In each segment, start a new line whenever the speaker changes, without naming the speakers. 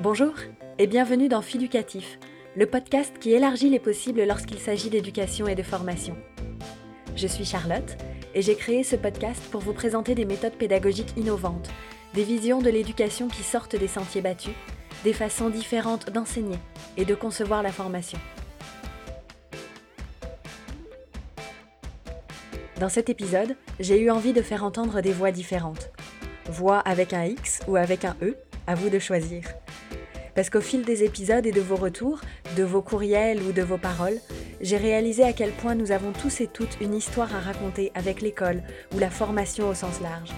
Bonjour et bienvenue dans Fiducatif, le podcast qui élargit les possibles lorsqu'il s'agit d'éducation et de formation. Je suis Charlotte et j'ai créé ce podcast pour vous présenter des méthodes pédagogiques innovantes, des visions de l'éducation qui sortent des sentiers battus, des façons différentes d'enseigner et de concevoir la formation. Dans cet épisode, j'ai eu envie de faire entendre des voix différentes. Voix avec un X ou avec un E, à vous de choisir. Parce qu'au fil des épisodes et de vos retours, de vos courriels ou de vos paroles, j'ai réalisé à quel point nous avons tous et toutes une histoire à raconter avec l'école ou la formation au sens large.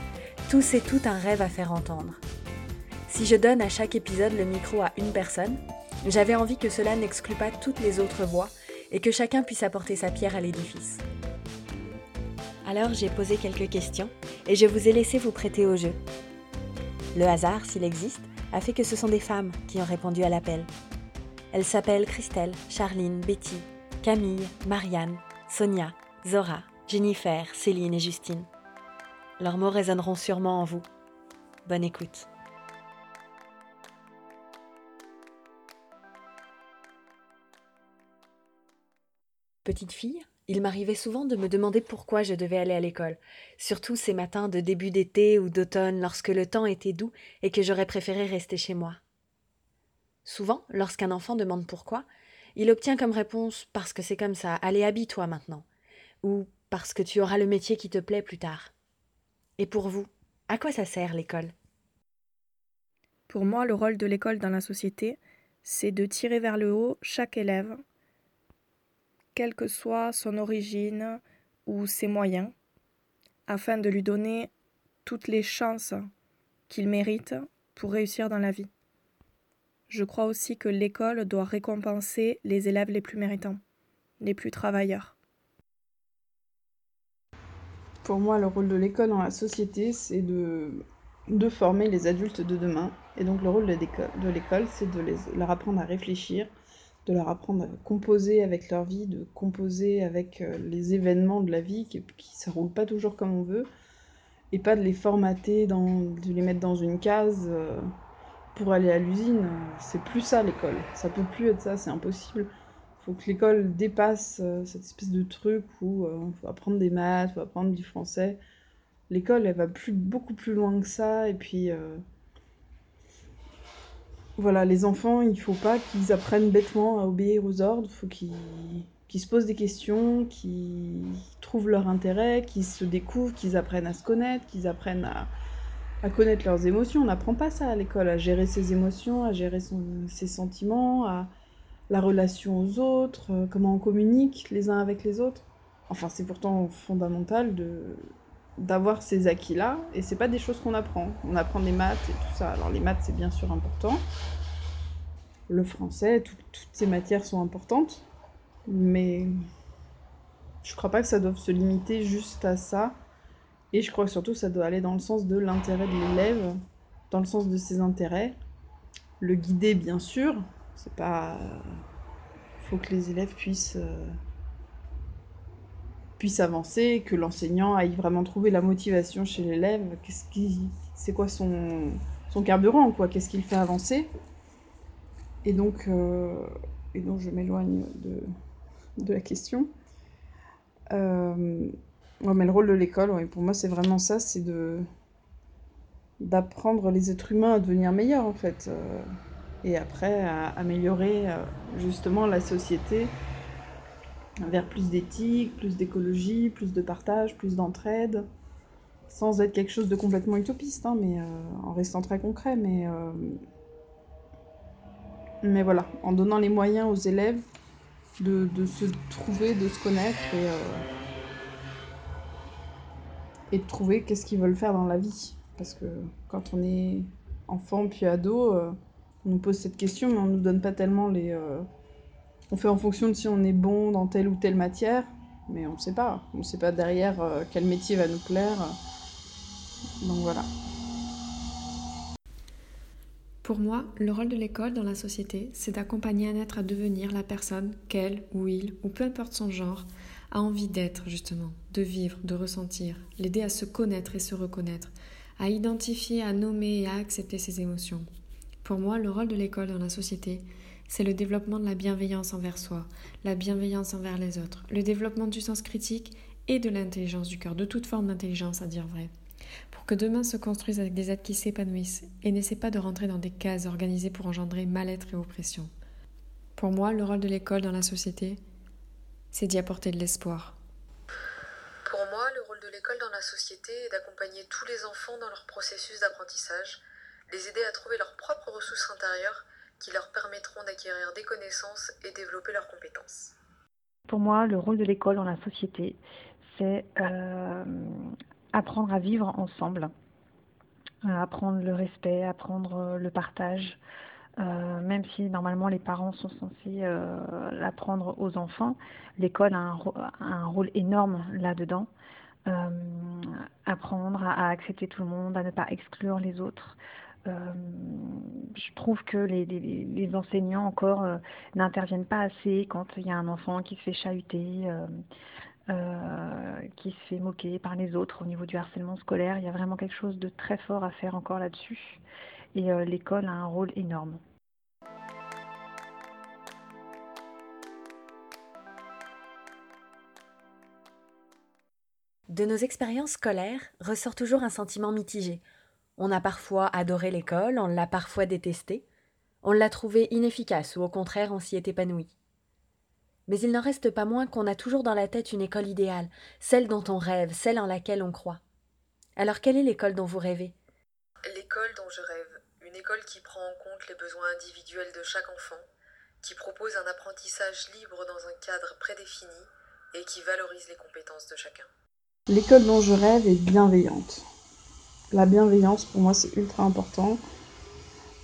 Tous et toutes un rêve à faire entendre. Si je donne à chaque épisode le micro à une personne, j'avais envie que cela n'exclue pas toutes les autres voix et que chacun puisse apporter sa pierre à l'édifice. Alors j'ai posé quelques questions et je vous ai laissé vous prêter au jeu. Le hasard, s'il existe, a fait que ce sont des femmes qui ont répondu à l'appel. Elles s'appellent Christelle, Charline, Betty, Camille, Marianne, Sonia, Zora, Jennifer, Céline et Justine. Leurs mots résonneront sûrement en vous. Bonne écoute. Petite fille, il m'arrivait souvent de me demander pourquoi je devais aller à l'école, surtout ces matins de début d'été ou d'automne lorsque le temps était doux et que j'aurais préféré rester chez moi. Souvent, lorsqu'un enfant demande pourquoi, il obtient comme réponse parce que c'est comme ça, allez habille-toi maintenant, ou parce que tu auras le métier qui te plaît plus tard. Et pour vous, à quoi ça sert l'école?
Pour moi, le rôle de l'école dans la société, c'est de tirer vers le haut chaque élève quelle que soit son origine ou ses moyens, afin de lui donner toutes les chances qu'il mérite pour réussir dans la vie. Je crois aussi que l'école doit récompenser les élèves les plus méritants, les plus travailleurs.
Pour moi, le rôle de l'école dans la société, c'est de, de former les adultes de demain. Et donc le rôle de l'école, c'est de leur apprendre à réfléchir, de leur apprendre à composer avec leur vie, de composer avec euh, les événements de la vie qui ne roule pas toujours comme on veut, et pas de les formater, dans, de les mettre dans une case euh, pour aller à l'usine. C'est plus ça l'école, ça peut plus être ça, c'est impossible. Faut que l'école dépasse euh, cette espèce de truc où il faut apprendre des maths, faut apprendre du français. L'école, elle va plus, beaucoup plus loin que ça, et puis voilà, les enfants, il faut pas qu'ils apprennent bêtement à obéir aux ordres, il faut qu'ils se posent des questions, qu'ils trouvent leur intérêt, qu'ils se découvrent, qu'ils apprennent à se connaître, qu'ils apprennent à, connaître leurs émotions. On n'apprend pas ça à l'école, à gérer ses émotions, à gérer ses sentiments, à la relation aux autres, euh, comment on communique les uns avec les autres. Enfin, c'est pourtant fondamental de, d'avoir ces acquis-là, et c'est pas des choses qu'on apprend. On apprend des maths et tout ça. Alors les maths, c'est bien sûr important. Le français, toutes ces matières sont importantes, mais je crois pas que ça doive se limiter juste à ça. Et je crois que surtout ça doit aller dans le sens de l'intérêt de l'élève, dans le sens de ses intérêts. Le guider, bien sûr. C'est pas. Il faut que les élèves puissent. Euh, puisse avancer, que l'enseignant aille vraiment trouver la motivation chez l'élève, qu'est-ce qui, c'est quoi son, carburant, quoi, qu'est-ce qu'il fait avancer. Et donc, euh, et donc je m'éloigne de, la question. Euh, mais le rôle de l'école, pour moi, c'est vraiment ça, c'est de d'apprendre les êtres humains à devenir meilleurs, en fait. Euh, et après, à améliorer justement la société vers plus d'éthique, plus d'écologie, plus de partage, plus d'entraide, sans être quelque chose de complètement utopiste, hein, mais euh, en restant très concret. Mais, euh, mais voilà, en donnant les moyens aux élèves de, se trouver, de se connaître et, euh, et de trouver qu'est-ce qu'ils veulent faire dans la vie. Parce que quand on est enfant puis ado, on nous pose cette question, mais on ne nous donne pas tellement les on fait en fonction de si on est bon dans telle ou telle matière, mais on ne sait pas. On ne sait pas derrière euh, quel métier va nous plaire. Donc voilà.
Pour moi, le rôle de l'école dans la société, c'est d'accompagner un être à devenir la personne qu'elle ou il, ou peu importe son genre, a envie d'être justement, de vivre, de ressentir, l'aider à se connaître et se reconnaître,
à identifier, à nommer et à accepter ses émotions. Pour moi, le rôle de l'école dans la société, c'est le développement de la bienveillance envers soi, la bienveillance envers les autres, le développement du sens critique et de l'intelligence du cœur, de toute forme d'intelligence à dire vrai. Pour que demain se construise avec des êtres qui s'épanouissent et n'essaient pas de rentrer dans des cases organisées pour engendrer mal-être et oppression. Pour moi, le rôle de l'école dans la société, c'est d'y apporter de l'espoir.
Pour moi, le rôle de l'école dans la société est d'accompagner tous les enfants dans leur processus d'apprentissage, les aider à trouver leurs propres ressources intérieures qui leur permettront d'acquérir des connaissances et développer leurs compétences.
Pour moi, le rôle de l'école dans la société, c'est euh, apprendre à vivre ensemble, euh, apprendre le respect, apprendre euh, le partage. même si normalement les parents sont censés l'apprendre aux enfants, l'école a, un, rôle énorme là-dedans. apprendre à, accepter tout le monde, à ne pas exclure les autres, euh, je trouve que les, les, enseignants encore euh, n'interviennent pas assez quand il y a un enfant qui se fait chahuter, euh, qui se fait moquer par les autres au niveau du harcèlement scolaire. Il y a vraiment quelque chose de très fort à faire encore là-dessus. Et l'école a un rôle énorme.
De nos expériences scolaires ressort toujours un sentiment mitigé. On a parfois adoré l'école, on l'a parfois détestée, on l'a trouvée inefficace ou au contraire on s'y est épanoui. Mais il n'en reste pas moins qu'on a toujours dans la tête une école idéale, celle dont on rêve, celle en laquelle on croit. Alors quelle est l'école dont vous rêvez?
L'école dont je rêve, une école qui prend en compte les besoins individuels de chaque enfant, qui propose un apprentissage libre dans un cadre prédéfini et qui valorise les compétences de chacun.
L'école dont je rêve est bienveillante. La bienveillance, pour moi, c'est ultra important.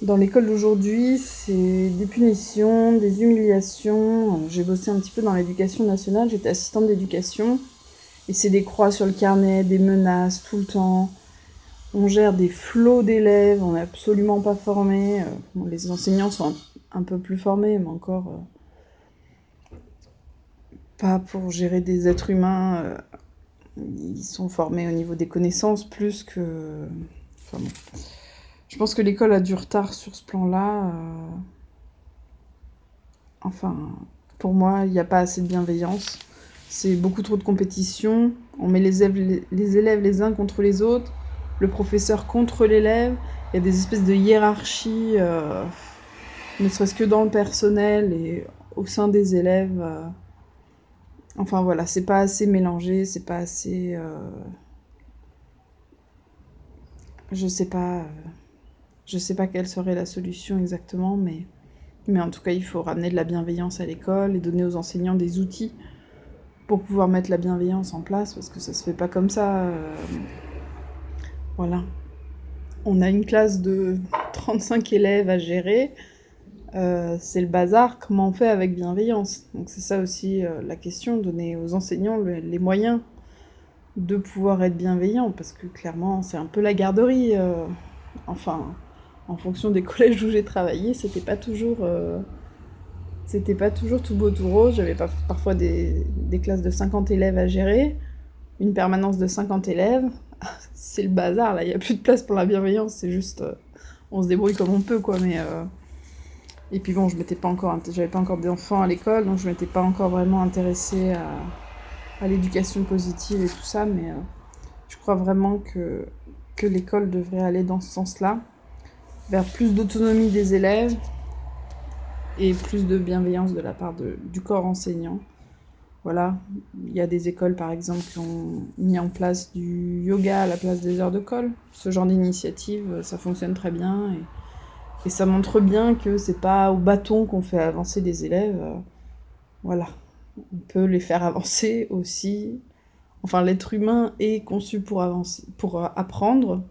Dans l'école d'aujourd'hui, c'est des punitions, des humiliations. J'ai bossé un petit peu dans l'éducation nationale, j'étais assistante d'éducation. Et c'est des croix sur le carnet, des menaces tout le temps. On gère des flots d'élèves, on n'est absolument pas formé. Euh, les enseignants sont un, peu plus formés, mais encore euh, pas pour gérer des êtres humains euh, ils sont formés au niveau des connaissances plus que. Enfin, Je pense que l'école a du retard sur ce plan-là. Euh. Enfin, pour moi, il n'y a pas assez de bienveillance. C'est beaucoup trop de compétition. On met les élèves, les uns contre les autres, le professeur contre l'élève. Il y a des espèces de hiérarchies, euh, ne serait-ce que dans le personnel et au sein des élèves. Euh. Enfin voilà, c'est pas assez mélangé, c'est pas assez. Euh, je sais pas. Euh, je sais pas quelle serait la solution exactement, mais, mais en tout cas, il faut ramener de la bienveillance à l'école et donner aux enseignants des outils pour pouvoir mettre la bienveillance en place, parce que ça se fait pas comme ça. Euh, voilà. On a une classe de 35 élèves à gérer. Euh, c'est le bazar, comment on fait avec bienveillance? Donc c'est ça aussi euh, la question, donner aux enseignants les moyens de pouvoir être bienveillants, parce que clairement c'est un peu la garderie. Euh, enfin, en fonction des collèges où j'ai travaillé, c'était pas toujours... c'était pas toujours tout beau tout rose, j'avais parfois des, des, classes de 50 élèves à gérer, une permanence de 50 élèves, c'est le bazar là, il n'y a plus de place pour la bienveillance, c'est juste... on se débrouille comme on peut quoi, mais... Et puis bon, je m'étais pas encore, j'avais pas encore d'enfants à l'école, donc je m'étais pas encore vraiment intéressée à, l'éducation positive et tout ça, mais euh, je crois vraiment que, que l'école devrait aller dans ce sens-là, vers plus d'autonomie des élèves et plus de bienveillance de la part de, du corps enseignant. Voilà, il y a des écoles par exemple qui ont mis en place du yoga à la place des heures de colle. Ce genre d'initiative, ça fonctionne très bien et ça montre bien que c'est pas au bâton qu'on fait avancer les élèves. Euh, voilà. On peut les faire avancer aussi. Enfin, l'être humain est conçu pour, euh, apprendre.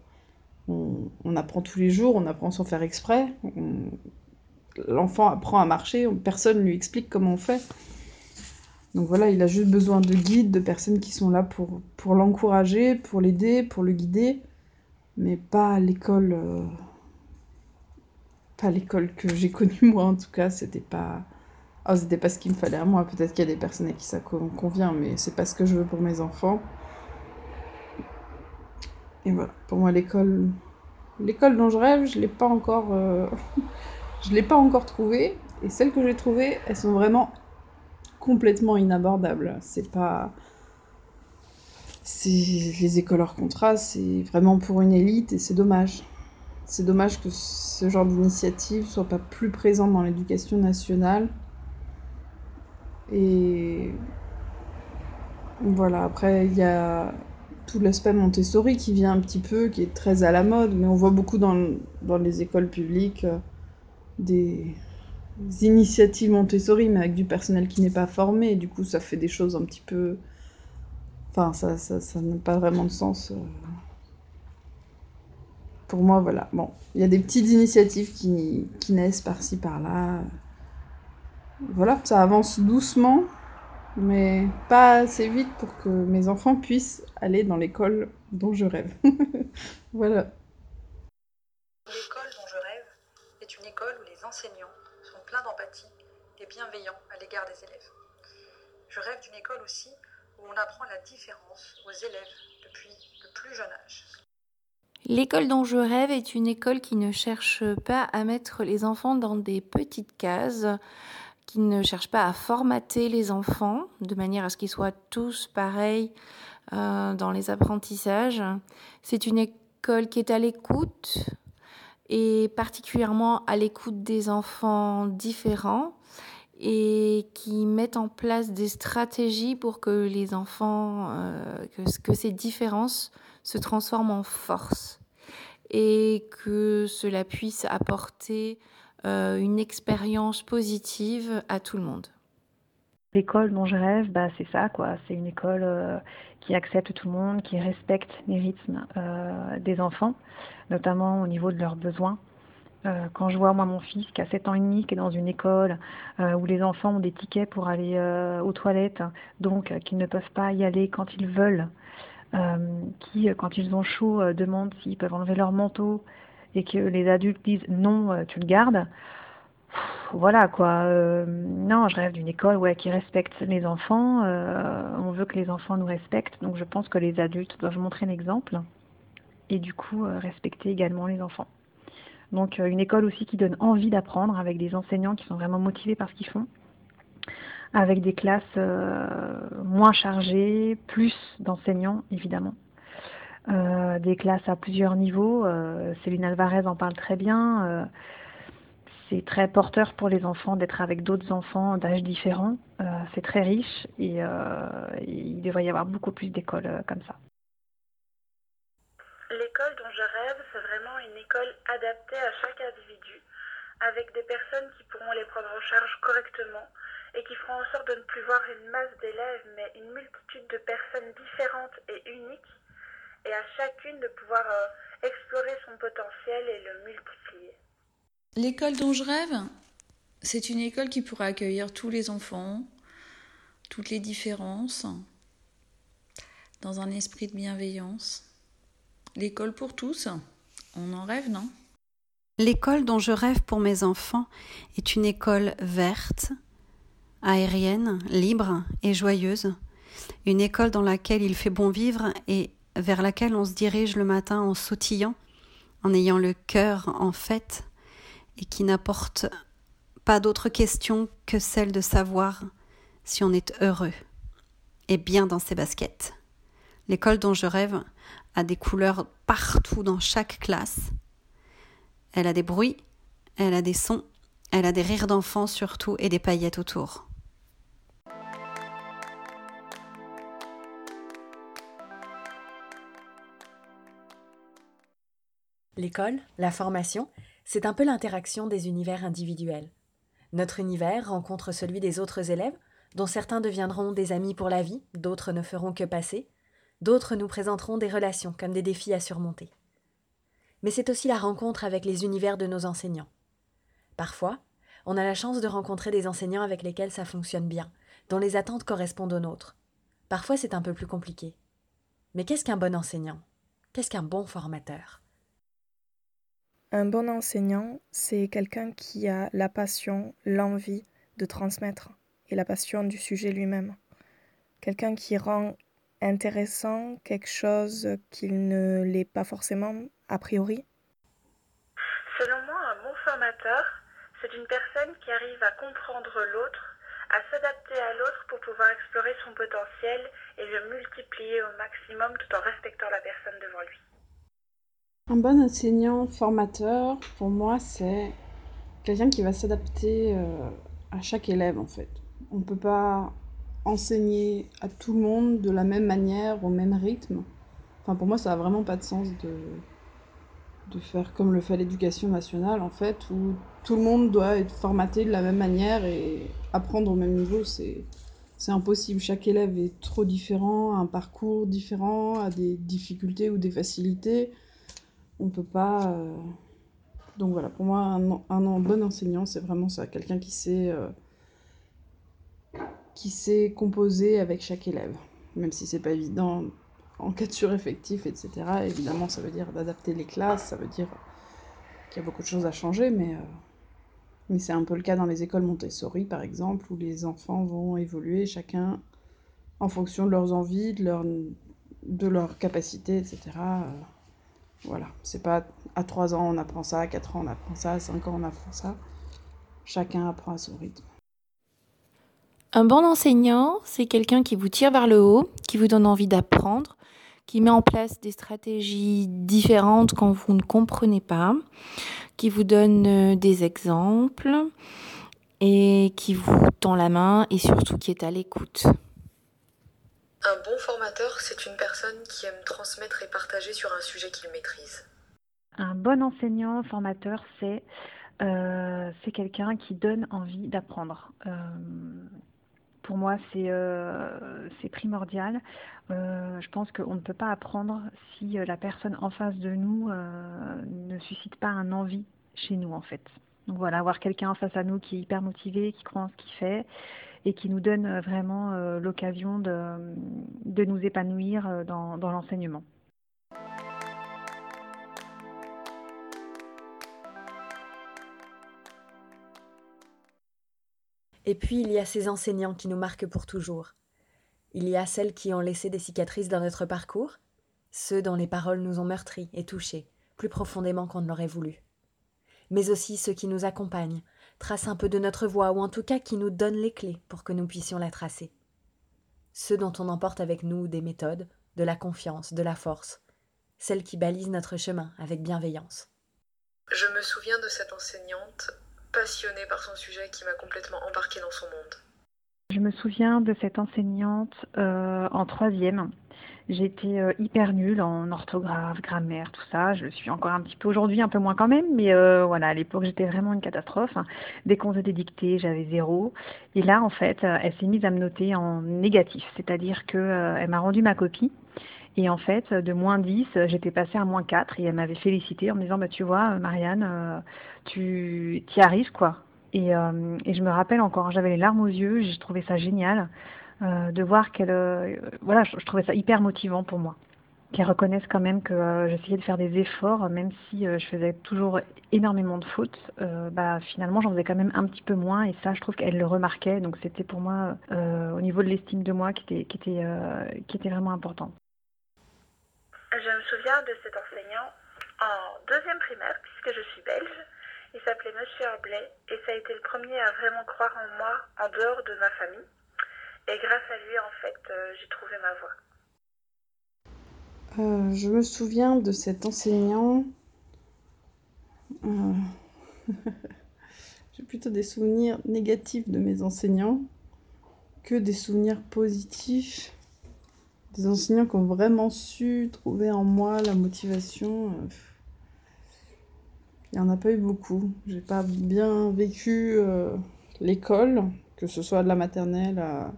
On, apprend tous les jours, on apprend sans faire exprès. L'enfant apprend à marcher, personne ne lui explique comment on fait. Donc voilà, il a juste besoin de guides, de personnes qui sont là pour, pour l'encourager, pour l'aider, pour le guider, mais pas à l'école. Euh, pas l'école que j'ai connue moi en tout cas, c'était pas oh, c'était pas ce qu'il me fallait à moi. Peut-être qu'il y a des personnes à qui ça convient, mais c'est pas ce que je veux pour mes enfants. et voilà, pour moi, l'école, l'école dont je rêve, je l'ai pas encore, euh, je l'ai pas encore trouvée. Et celles que j'ai trouvées, elles sont vraiment complètement inabordables. C'est pas, les écoles hors contrat, c'est vraiment pour une élite et c'est dommage. C'est dommage que ce genre d'initiative soit pas plus présent dans l'éducation nationale. Et voilà, après, il y a tout l'aspect Montessori qui vient un petit peu, qui est très à la mode, mais on voit beaucoup dans, les écoles publiques euh, des, initiatives Montessori, mais avec du personnel qui n'est pas formé, du coup ça fait des choses un petit peu... Enfin, ça ça, ça n'a pas vraiment de sens. Euh. Pour moi, voilà. Bon, il y a des petites initiatives qui, naissent par-ci, par-là. Voilà, ça avance doucement, mais pas assez vite pour que mes enfants puissent aller dans l'école dont je rêve. voilà.
L'école dont je rêve est une école où les enseignants sont pleins d'empathie et bienveillants à l'égard des élèves. Je rêve d'une école aussi où on apprend la différence aux élèves depuis le plus jeune âge.
L'école dont je rêve est une école qui ne cherche pas à mettre les enfants dans des petites cases, qui ne cherche pas à formater les enfants de manière à ce qu'ils soient tous pareils euh, dans les apprentissages. C'est une école qui est à l'écoute et particulièrement à l'écoute des enfants différents et qui met en place des stratégies pour que les enfants, euh, que, ces différences se transforment en force et que cela puisse apporter euh, une expérience positive à tout le monde.
L'école dont je rêve, bah, c'est ça, quoi. C'est une école euh, qui accepte tout le monde, qui respecte les rythmes des enfants, notamment au niveau de leurs besoins. Quand je vois moi mon fils qui a 7 ans et demi, qui est dans une école où les enfants ont des tickets pour aller aux toilettes, donc qu'ils ne peuvent pas y aller quand ils veulent, qui quand ils ont chaud demandent s'ils peuvent enlever leur manteau, et que les adultes disent non, euh, tu le gardes, voilà quoi. Euh, non, je rêve d'une école qui respecte les enfants. Euh, on veut que les enfants nous respectent, donc je pense que les adultes doivent montrer l'exemple et du coup respecter également les enfants. Donc une école aussi qui donne envie d'apprendre avec des enseignants qui sont vraiment motivés par ce qu'ils font, avec des classes moins chargées, plus d'enseignants évidemment. Euh, des classes à plusieurs niveaux. Euh, Céline Alvarez en parle très bien. Euh, c'est très porteur pour les enfants d'être avec d'autres enfants d'âges différents. c'est très riche et, il devrait y avoir beaucoup plus d'écoles comme ça.
L'école dont je rêve, c'est vraiment une école adaptée à chaque individu, avec des personnes qui pourront les prendre en charge correctement et qui feront en sorte de ne plus voir une masse d'élèves, mais une multitude de personnes différentes et uniques et à chacune de pouvoir euh, explorer son potentiel et le multiplier.
L'école dont je rêve, c'est une école qui pourrait accueillir tous les enfants, toutes les différences, dans un esprit de bienveillance. L'école pour tous, on en rêve, non?
L'école dont je rêve pour mes enfants est une école verte, aérienne, libre et joyeuse, une école dans laquelle il fait bon vivre et vers laquelle on se dirige le matin en sautillant, en ayant le cœur en fête, et qui n'apporte pas d'autre question que celle de savoir si on est heureux et bien dans ses baskets. L'école dont je rêve a des couleurs partout dans chaque classe. Elle a des bruits, elle a des sons, elle a des rires d'enfants surtout et des paillettes autour.
L'école, la formation, c'est un peu l'interaction des univers individuels. Notre univers rencontre celui des autres élèves, dont certains deviendront des amis pour la vie, d'autres ne feront que passer, d'autres nous présenteront des relations comme des défis à surmonter. Mais c'est aussi la rencontre avec les univers de nos enseignants. Parfois, on a la chance de rencontrer des enseignants avec lesquels ça fonctionne bien, dont les attentes correspondent aux nôtres. Parfois, c'est un peu plus compliqué. Mais qu'est-ce qu'un bon enseignant? Qu'est-ce qu'un bon formateur?
Un bon enseignant, c'est quelqu'un qui a la passion, l'envie de transmettre et la passion du sujet lui-même. Quelqu'un qui rend intéressant, quelque chose qu'il ne l'est pas forcément a priori?
Selon moi, un bon formateur, c'est une personne qui arrive à comprendre l'autre, à s'adapter à l'autre pour pouvoir explorer son potentiel et le multiplier au maximum tout en respectant la personne devant lui.
Un bon enseignant formateur, pour moi, c'est quelqu'un qui va s'adapter euh, à chaque élève en fait. On ne peut pas enseigner à tout le monde de la même manière, au même rythme. Enfin, pour moi, ça n'a vraiment pas de sens de, de faire comme le fait l'éducation nationale, en fait, où tout le monde doit être formaté de la même manière et apprendre au même niveau. C'est, impossible. Chaque élève est trop différent, a un parcours différent, a des difficultés ou des facilités. On peut pas. Euh, donc voilà, pour moi, un, un, bon enseignant, c'est vraiment ça, quelqu'un qui sait, euh, qui sait composer avec chaque élève, même si c'est pas évident en cas de sureffectif, etc. Évidemment, ça veut dire d'adapter les classes, ça veut dire qu'il y a beaucoup de choses à changer, mais, euh, mais c'est un peu le cas dans les écoles Montessori, par exemple, où les enfants vont évoluer chacun en fonction de leurs envies, de leur, de leurs capacités, etc. Voilà, c'est pas à 3 ans on apprend ça, à 4 ans on apprend ça, à 5 ans on apprend ça. Chacun apprend à son rythme.
Un bon enseignant, c'est quelqu'un qui vous tire vers le haut, qui vous donne envie d'apprendre, qui met en place des stratégies différentes quand vous ne comprenez pas, qui vous donne euh, des exemples et qui vous tend la main et surtout qui est à l'écoute.
Un bon formateur, c'est une personne qui aime transmettre et partager sur un sujet qu'il maîtrise.
Un bon enseignant, formateur, c'est euh, quelqu'un qui donne envie d'apprendre. Euh, pour moi, c'est euh, primordial. Euh, je pense qu'on ne peut pas apprendre si la personne en face de nous ne suscite pas un envie chez nous, en fait. Donc voilà, avoir quelqu'un en face à nous qui est hyper motivé, qui croit en ce qu'il fait et qui nous donne euh, vraiment euh, l'occasion de, de, nous épanouir euh, dans l'enseignement.
Et puis il y a ces enseignants qui nous marquent pour toujours. Il y a celles qui ont laissé des cicatrices dans notre parcours, ceux dont les paroles nous ont meurtris et touchés, plus profondément qu'on ne l'aurait voulu. Mais aussi ceux qui nous accompagnent, trace un peu de notre voie, ou en tout cas qui nous donne les clés pour que nous puissions la tracer. Ceux dont on emporte avec nous des méthodes, de la confiance, de la force, celles qui balisent notre chemin avec bienveillance.
Je me souviens de cette enseignante, passionnée par son sujet, qui m'a complètement embarquée dans son monde.
Je me souviens de cette enseignante euh, en troisième J'étais euh, hyper nulle en orthographe, grammaire, tout ça. Je le suis encore un petit peu aujourd'hui, un peu moins quand même, mais euh, voilà, à l'époque j'étais vraiment une catastrophe. Dès qu'on faisait des j'avais zéro. Et là, en fait, elle s'est mise à me noter en négatif, c'est-à-dire que elle m'a rendu ma copie. Et en fait, de moins 10, j'étais passée à moins 4 et elle m'avait félicité en me disant, bah, tu vois, Marianne, tu y arrives, quoi. Et, et je me rappelle encore, j'avais les larmes aux yeux, j'ai trouvé ça génial. Euh, de voir qu'elle, euh, voilà, je, trouvais ça hyper motivant pour moi, qu'elle reconnaisse quand même que euh, j'essayais de faire des efforts, même si je faisais toujours énormément de fautes, bah finalement j'en faisais quand même un petit peu moins, et ça je trouve qu'elle le remarquait, donc c'était pour moi au niveau de l'estime de moi qui était, qui était, qui était vraiment important.
Je me souviens de cet enseignant en deuxième primaire, puisque je suis belge. Il s'appelait Monsieur Herblay et ça a été le premier à vraiment croire en moi en dehors de ma famille. Et grâce à lui, en fait, euh, j'ai trouvé ma voie.
Euh, je me souviens de cet enseignant. Euh, j'ai plutôt des souvenirs négatifs de mes enseignants que des souvenirs positifs. Des enseignants qui ont vraiment su trouver en moi la motivation. Il n'y en a pas eu beaucoup. J'ai pas bien vécu l'école, que ce soit de la maternelle à,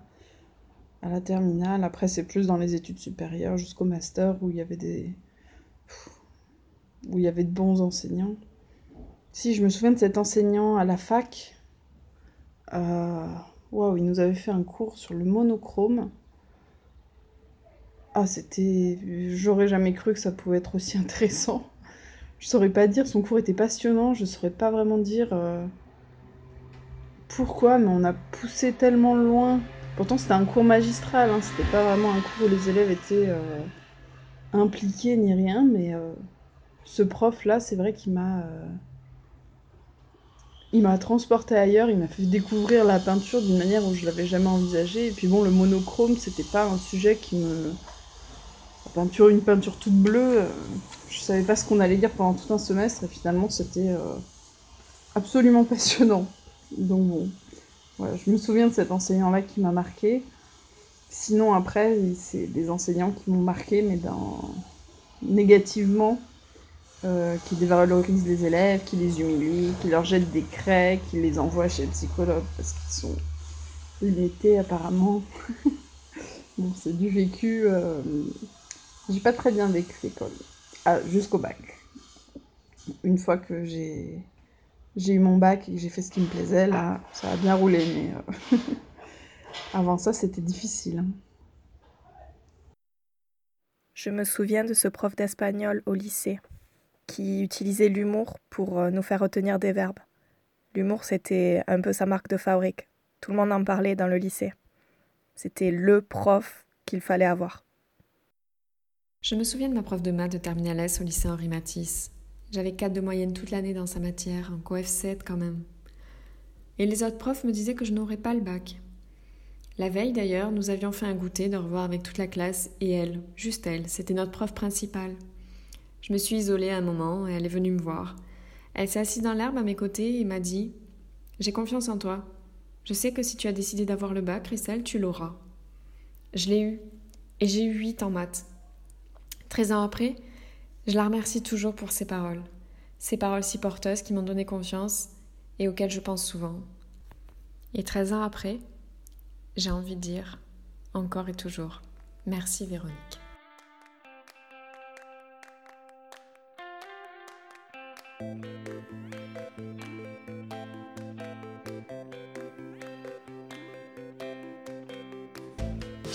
la terminale. Après, c'est plus dans les études supérieures jusqu'au master où il y avait des. où il y avait de bons enseignants. Si, je me souviens de cet enseignant à la fac. Euh, waouh, il nous avait fait un cours sur le monochrome. Ah, c'était. J'aurais jamais cru que ça pouvait être aussi intéressant. Je saurais pas dire, son cours était passionnant, je saurais pas vraiment dire euh, pourquoi, mais on a poussé tellement loin Pourtant, c'était un cours magistral, hein, c'était pas vraiment un cours où les élèves étaient euh, impliqués ni rien, mais euh, ce prof-là, c'est vrai qu'il m'a. Il m'a transporté ailleurs, il m'a fait découvrir la peinture d'une manière où je l'avais jamais envisagée. Et puis bon, le monochrome, c'était pas un sujet qui me. Peinture, une peinture toute bleue, je savais pas ce qu'on allait dire pendant tout un semestre, et finalement, c'était absolument passionnant. Donc bon je me souviens de cet enseignant-là qui m'a marqué. Sinon, après, c'est des enseignants qui m'ont marqué, mais dans... négativement, euh, qui dévalorisent les élèves, qui les humilient, qui leur jettent des craies, qui les envoient chez le psychologue parce qu'ils sont limités apparemment. bon, c'est du vécu. Euh... J'ai pas très bien vécu l'école, ah, jusqu'au bac. Une fois que j'ai eu mon bac et que j'ai fait ce qui me plaisait, là, ça a bien roulé, mais euh, avant ça, c'était difficile.
Je me souviens de ce prof d'espagnol au lycée qui utilisait l'humour pour euh, nous faire retenir des verbes. L'humour, c'était un peu sa marque de fabrique. Tout le monde en parlait dans le lycée. C'était le prof qu'il fallait avoir.
Je me souviens de ma prof de maths de terminale S au lycée Henri Matisse. J'avais 4 de moyenne toute l'année dans sa matière, un coef 7 quand même. Et les autres profs me disaient que je n'aurais pas le bac. La veille d'ailleurs, nous avions fait un goûter de revoir avec toute la classe et elle, juste elle, c'était notre prof principale. Je me suis isolée un moment et elle est venue me voir. Elle s'est assise dans l'herbe à mes côtés et m'a dit J'ai confiance en toi. Je sais que si tu as décidé d'avoir le bac, Christelle, tu l'auras. Je l'ai eu. Et j'ai eu 8 en maths. 13 ans après, je la remercie toujours pour ces paroles, ces paroles si porteuses qui m'ont donné confiance et auxquelles je pense souvent. Et 13 ans après, j'ai envie de dire, encore et toujours, merci Véronique.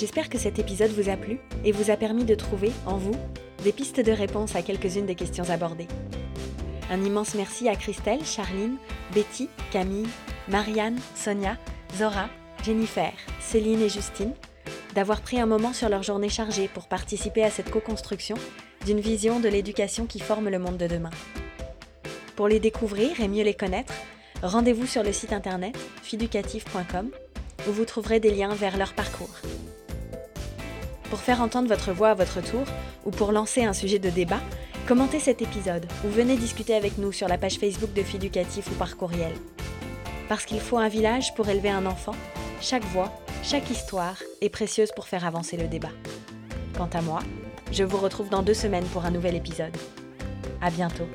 J'espère que cet épisode vous a plu et vous a permis de trouver, en vous, des pistes de réponse à quelques-unes des questions abordées. Un immense merci à Christelle, Charline, Betty, Camille, Marianne, Sonia, Zora, Jennifer, Céline et Justine d'avoir pris un moment sur leur journée chargée pour participer à cette co-construction d'une vision de l'éducation qui forme le monde de demain. Pour les découvrir et mieux les connaître, rendez-vous sur le site internet fiducatif.com où vous trouverez des liens vers leur parcours. Pour faire entendre votre voix à votre tour ou pour lancer un sujet de débat, commentez cet épisode ou venez discuter avec nous sur la page Facebook de Fiducatif ou par courriel. Parce qu'il faut un village pour élever un enfant, chaque voix, chaque histoire est précieuse pour faire avancer le débat. Quant à moi, je vous retrouve dans deux semaines pour un nouvel épisode. À bientôt.